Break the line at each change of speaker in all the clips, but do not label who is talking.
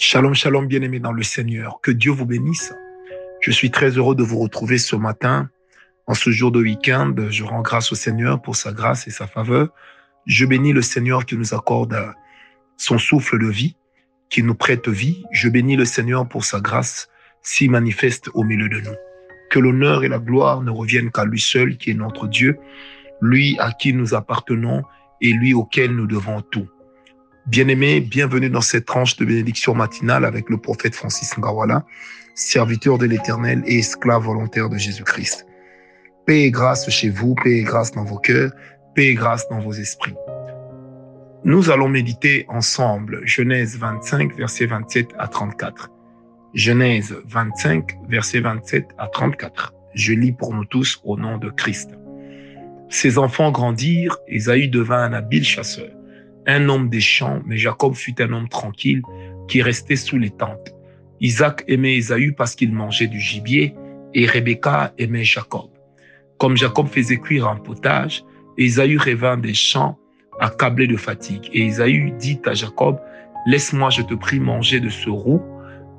Shalom, shalom, bien-aimés dans le Seigneur. Que Dieu vous bénisse. Je suis très heureux de vous retrouver ce matin, en ce jour de week-end. Je rends grâce au Seigneur pour sa grâce et sa faveur. Je bénis le Seigneur qui nous accorde son souffle de vie, qui nous prête vie. Je bénis le Seigneur pour sa grâce si manifeste au milieu de nous. Que l'honneur et la gloire ne reviennent qu'à lui seul, qui est notre Dieu, lui à qui nous appartenons et lui auquel nous devons tout. Bien-aimés, bienvenue dans cette tranche de bénédiction matinale avec le prophète Francis Ngawala, serviteur de l'Éternel et esclave volontaire de Jésus-Christ. Paix et grâce chez vous, paix et grâce dans vos cœurs, paix et grâce dans vos esprits. Nous allons méditer ensemble Genèse 25, versets 27 à 34. Genèse 25, versets 27 à 34. Je lis pour nous tous au nom de Christ. Ses enfants grandirent, Esaü devint un habile chasseur un homme des champs, mais Jacob fut un homme tranquille qui restait sous les tentes. Isaac aimait Ésaü parce qu'il mangeait du gibier et Rebecca aimait Jacob. Comme Jacob faisait cuire un potage, Ésaü revint des champs accablé de fatigue. Et Ésaü dit à Jacob, laisse-moi, je te prie, manger de ce roux,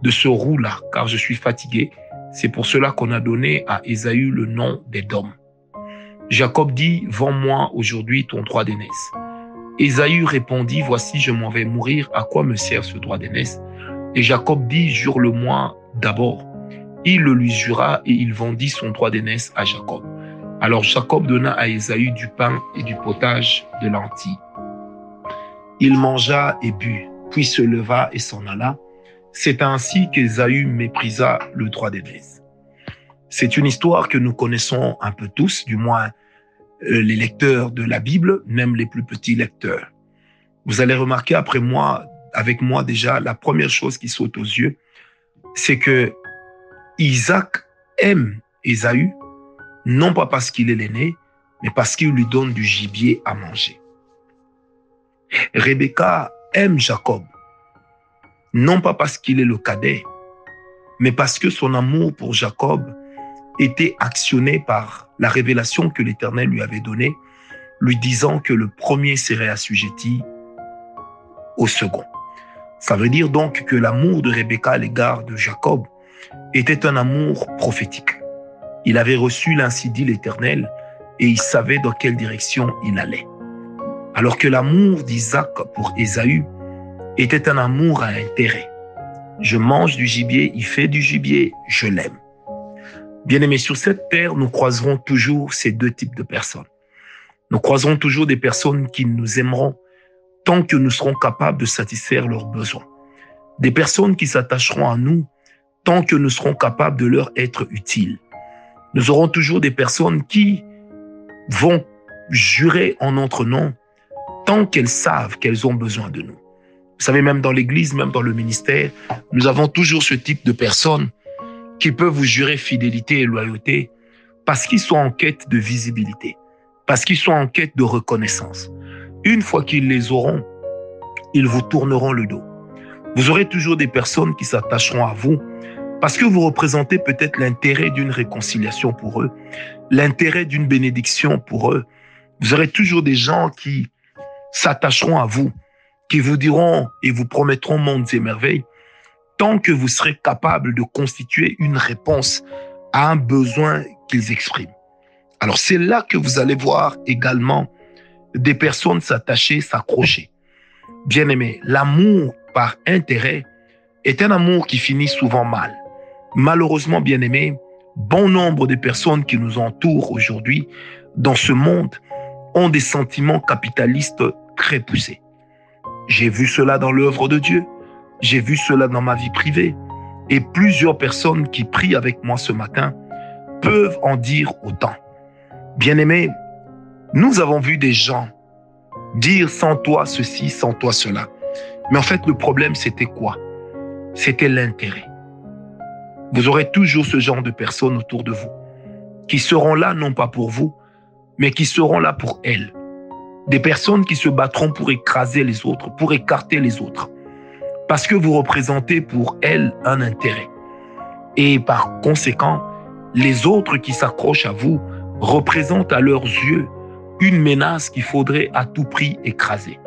de ce roux-là, car je suis fatigué. C'est pour cela qu'on a donné à Ésaü le nom d'Édom. Jacob dit, vends-moi aujourd'hui ton droit d'aînesse. Ésaü répondit, Voici, je m'en vais mourir, à quoi me sert ce droit d'aînesse? Et Jacob dit, Jure-le-moi d'abord. Il le lui jura et il vendit son droit d'aînesse à Jacob. Alors Jacob donna à Ésaü du pain et du potage de lentilles. Il mangea et but, puis se leva et s'en alla. C'est ainsi qu'Ésaü méprisa le droit d'aînesse. C'est une histoire que nous connaissons un peu tous, du moins les lecteurs de la Bible, même les plus petits lecteurs. Vous allez remarquer après moi, avec moi déjà, la première chose qui saute aux yeux, c'est que Isaac aime Ésaü, non pas parce qu'il est l'aîné, mais parce qu'il lui donne du gibier à manger. Rebecca aime Jacob, non pas parce qu'il est le cadet, mais parce que son amour pour Jacob était actionné par la révélation que l'Éternel lui avait donnée, lui disant que le premier serait assujetti au second. Ça veut dire donc que l'amour de Rebecca à l'égard de Jacob était un amour prophétique. Il avait reçu l'ainsi dit l'Éternel et il savait dans quelle direction il allait. Alors que l'amour d'Isaac pour Ésaü était un amour à intérêt. Je mange du gibier, il fait du gibier, je l'aime. Bien-aimés, sur cette terre, nous croiserons toujours ces deux types de personnes. Nous croiserons toujours des personnes qui nous aimeront tant que nous serons capables de satisfaire leurs besoins. Des personnes qui s'attacheront à nous tant que nous serons capables de leur être utiles. Nous aurons toujours des personnes qui vont jurer en notre nom tant qu'elles savent qu'elles ont besoin de nous. Vous savez, même dans l'Église, même dans le ministère, nous avons toujours ce type de personnes qui peuvent vous jurer fidélité et loyauté parce qu'ils sont en quête de visibilité, parce qu'ils sont en quête de reconnaissance. Une fois qu'ils les auront, ils vous tourneront le dos. Vous aurez toujours des personnes qui s'attacheront à vous parce que vous représentez peut-être l'intérêt d'une réconciliation pour eux, l'intérêt d'une bénédiction pour eux. Vous aurez toujours des gens qui s'attacheront à vous, qui vous diront et vous promettront mondes et merveilles, tant que vous serez capable de constituer une réponse à un besoin qu'ils expriment. Alors c'est là que vous allez voir également des personnes s'attacher, s'accrocher. Bien aimé, l'amour par intérêt est un amour qui finit souvent mal. Malheureusement, bien aimé, bon nombre de personnes qui nous entourent aujourd'hui dans ce monde ont des sentiments capitalistes très poussés. J'ai vu cela dans l'œuvre de Dieu. J'ai vu cela dans ma vie privée. Et plusieurs personnes qui prient avec moi ce matin peuvent en dire autant. Bien-aimés, nous avons vu des gens dire sans toi ceci, sans toi cela. Mais en fait, le problème, c'était quoi? C'était l'intérêt. Vous aurez toujours ce genre de personnes autour de vous qui seront là non pas pour vous, mais qui seront là pour elles. Des personnes qui se battront pour écraser les autres, pour écarter les autres parce que vous représentez pour elle un intérêt. Et par conséquent, les autres qui s'accrochent à vous représentent à leurs yeux une menace qu'il faudrait à tout prix écraser.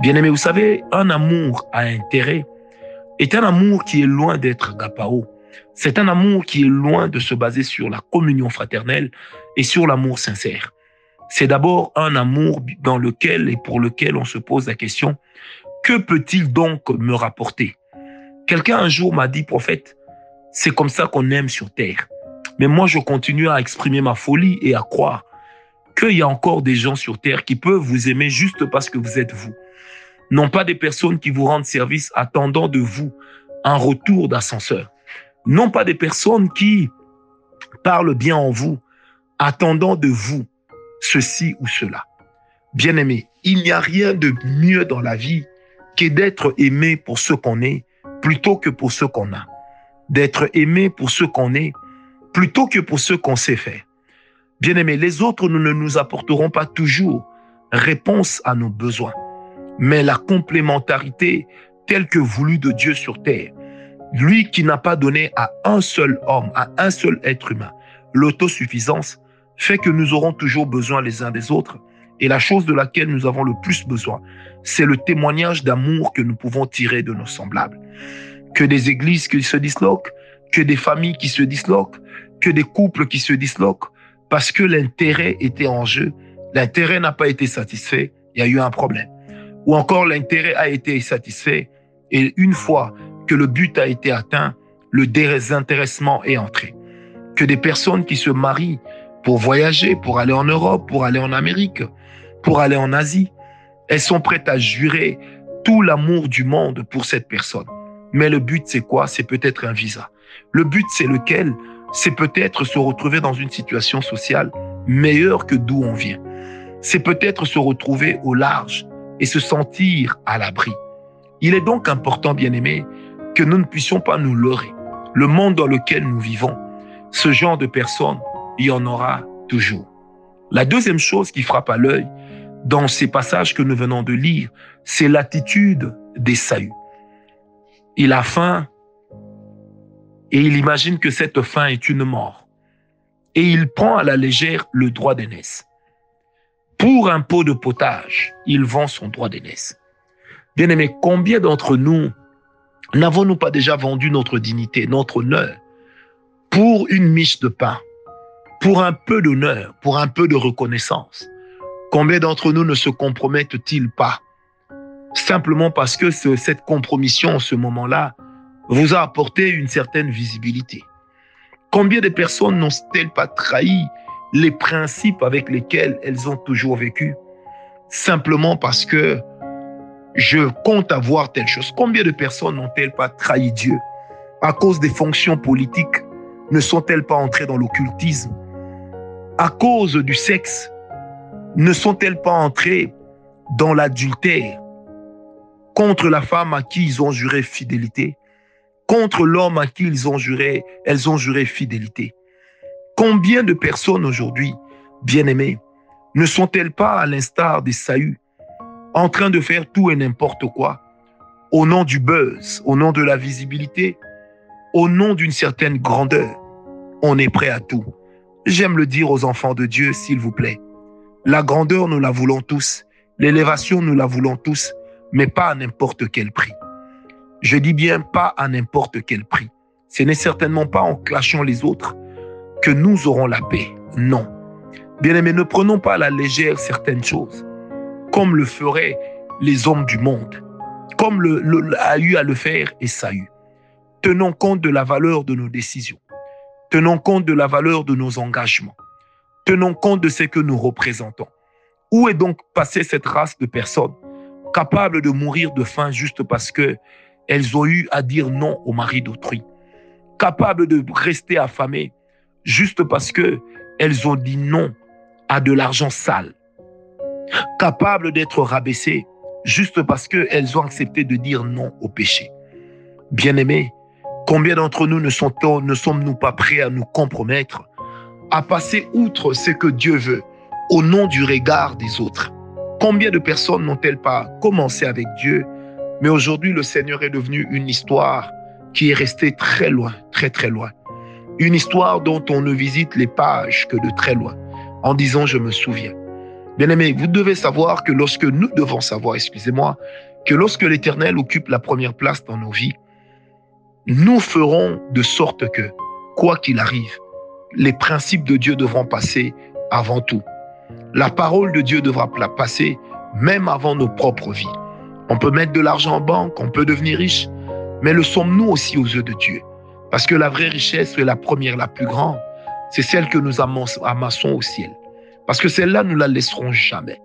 Bien aimé, vous savez, un amour à intérêt est un amour qui est loin d'être agapao. C'est un amour qui est loin de se baser sur la communion fraternelle et sur l'amour sincère. C'est d'abord un amour dans lequel et pour lequel on se pose la question, que peut-il donc me rapporter? Quelqu'un un jour m'a dit, prophète, c'est comme ça qu'on aime sur terre. Mais moi, je continue à exprimer ma folie et à croire qu'il y a encore des gens sur terre qui peuvent vous aimer juste parce que vous êtes vous. Non pas des personnes qui vous rendent service attendant de vous un retour d'ascenseur. Non pas des personnes qui parlent bien en vous, attendant de vous ceci ou cela. Bien aimé, il n'y a rien de mieux dans la vie d'être aimé pour ce qu'on est plutôt que pour ce qu'on a. D'être aimé pour ce qu'on est plutôt que pour ce qu'on sait faire. Bien aimé, les autres ne nous apporteront pas toujours réponse à nos besoins, mais la complémentarité telle que voulue de Dieu sur terre, lui qui n'a pas donné à un seul homme, à un seul être humain, l'autosuffisance, fait que nous aurons toujours besoin les uns des autres. Et la chose de laquelle nous avons le plus besoin, c'est le témoignage d'amour que nous pouvons tirer de nos semblables. Que des églises qui se disloquent, que des familles qui se disloquent, que des couples qui se disloquent, parce que l'intérêt était en jeu. L'intérêt n'a pas été satisfait, il y a eu un problème. Ou encore l'intérêt a été satisfait, et une fois que le but a été atteint, le désintéressement est entré. Que des personnes qui se marient pour voyager, pour aller en Europe, pour aller en Amérique, pour aller en Asie. Elles sont prêtes à jurer tout l'amour du monde pour cette personne. Mais le but, c'est quoi? C'est peut-être un visa. Le but, c'est lequel? C'est peut-être se retrouver dans une situation sociale meilleure que d'où on vient. C'est peut-être se retrouver au large et se sentir à l'abri. Il est donc important, bien aimé, que nous ne puissions pas nous leurrer. Le monde dans lequel nous vivons, ce genre de personnes il y en aura toujours. La deuxième chose qui frappe à l'œil dans ces passages que nous venons de lire, c'est l'attitude d'Esaü. Il a faim et il imagine que cette faim est une mort. Et il prend à la légère le droit d'aînesse. Pour un pot de potage, il vend son droit d'aînesse. Bien aimé, combien d'entre nous n'avons-nous pas déjà vendu notre dignité, notre honneur, pour une miche de pain? Pour un peu d'honneur, pour un peu de reconnaissance. Combien d'entre nous ne se compromettent-ils pas? Simplement parce que cette compromission en ce moment-là vous a apporté une certaine visibilité. Combien de personnes n'ont-elles pas trahi les principes avec lesquels elles ont toujours vécu? Simplement parce que je compte avoir telle chose. Combien de personnes n'ont-elles pas trahi Dieu? À cause des fonctions politiques Ne sont-elles pas entrées dans l'occultisme? À cause du sexe, ne sont-elles pas entrées dans l'adultère contre la femme à qui ils ont juré fidélité, contre l'homme à qui ils ont juré, elles ont juré fidélité? Combien de personnes aujourd'hui, bien-aimées, ne sont-elles pas, à l'instar des Saüs, en train de faire tout et n'importe quoi, au nom du buzz, au nom de la visibilité, au nom d'une certaine grandeur? On est prêt à tout. J'aime le dire aux enfants de Dieu, s'il vous plaît. La grandeur, nous la voulons tous. L'élévation, nous la voulons tous, mais pas à n'importe quel prix. Je dis bien pas à n'importe quel prix. Ce n'est certainement pas en clashant les autres que nous aurons la paix. Non. Bien aimé, ne prenons pas à la légère certaines choses, comme le feraient les hommes du monde, comme le, a eu à le faire Esaü. Tenons compte de la valeur de nos décisions. Tenons compte de la valeur de nos engagements. Tenons compte de ce que nous représentons. Où est donc passée cette race de personnes capables de mourir de faim juste parce que elles ont eu à dire non au mari d'autrui, capables de rester affamées juste parce que elles ont dit non à de l'argent sale, capables d'être rabaissées juste parce qu'elles ont accepté de dire non au péché? Bien-aimés, Combien d'entre nous ne, sommes-nous pas prêts à nous compromettre, à passer outre ce que Dieu veut au nom du regard des autres? Combien de personnes n'ont-elles pas commencé avec Dieu, mais aujourd'hui le Seigneur est devenu une histoire qui est restée très loin, très très loin? Une histoire dont on ne visite les pages que de très loin, en disant je me souviens. Bien aimé, vous devez savoir que lorsque nous devons savoir, excusez-moi, que lorsque l'Éternel occupe la première place dans nos vies, nous ferons de sorte que, quoi qu'il arrive, les principes de Dieu devront passer avant tout. La parole de Dieu devra passer même avant nos propres vies. On peut mettre de l'argent en banque, on peut devenir riche, mais le sommes-nous aussi aux yeux de Dieu? Parce que la vraie richesse est la première, la plus grande, c'est celle que nous amassons au ciel. Parce que celle-là, nous la laisserons jamais.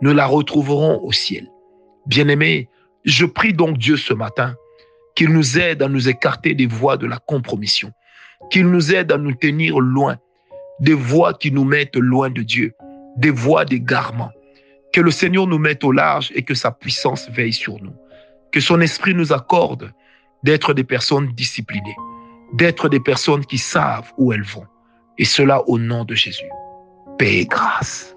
Nous la retrouverons au ciel. Bien-aimés, je prie donc Dieu ce matin qu'il nous aide à nous écarter des voies de la compromission, qu'il nous aide à nous tenir loin des voies qui nous mettent loin de Dieu, des voies d'égarement. Que le Seigneur nous mette au large et que sa puissance veille sur nous. Que son esprit nous accorde d'être des personnes disciplinées, d'être des personnes qui savent où elles vont. Et cela au nom de Jésus. Paix et grâce.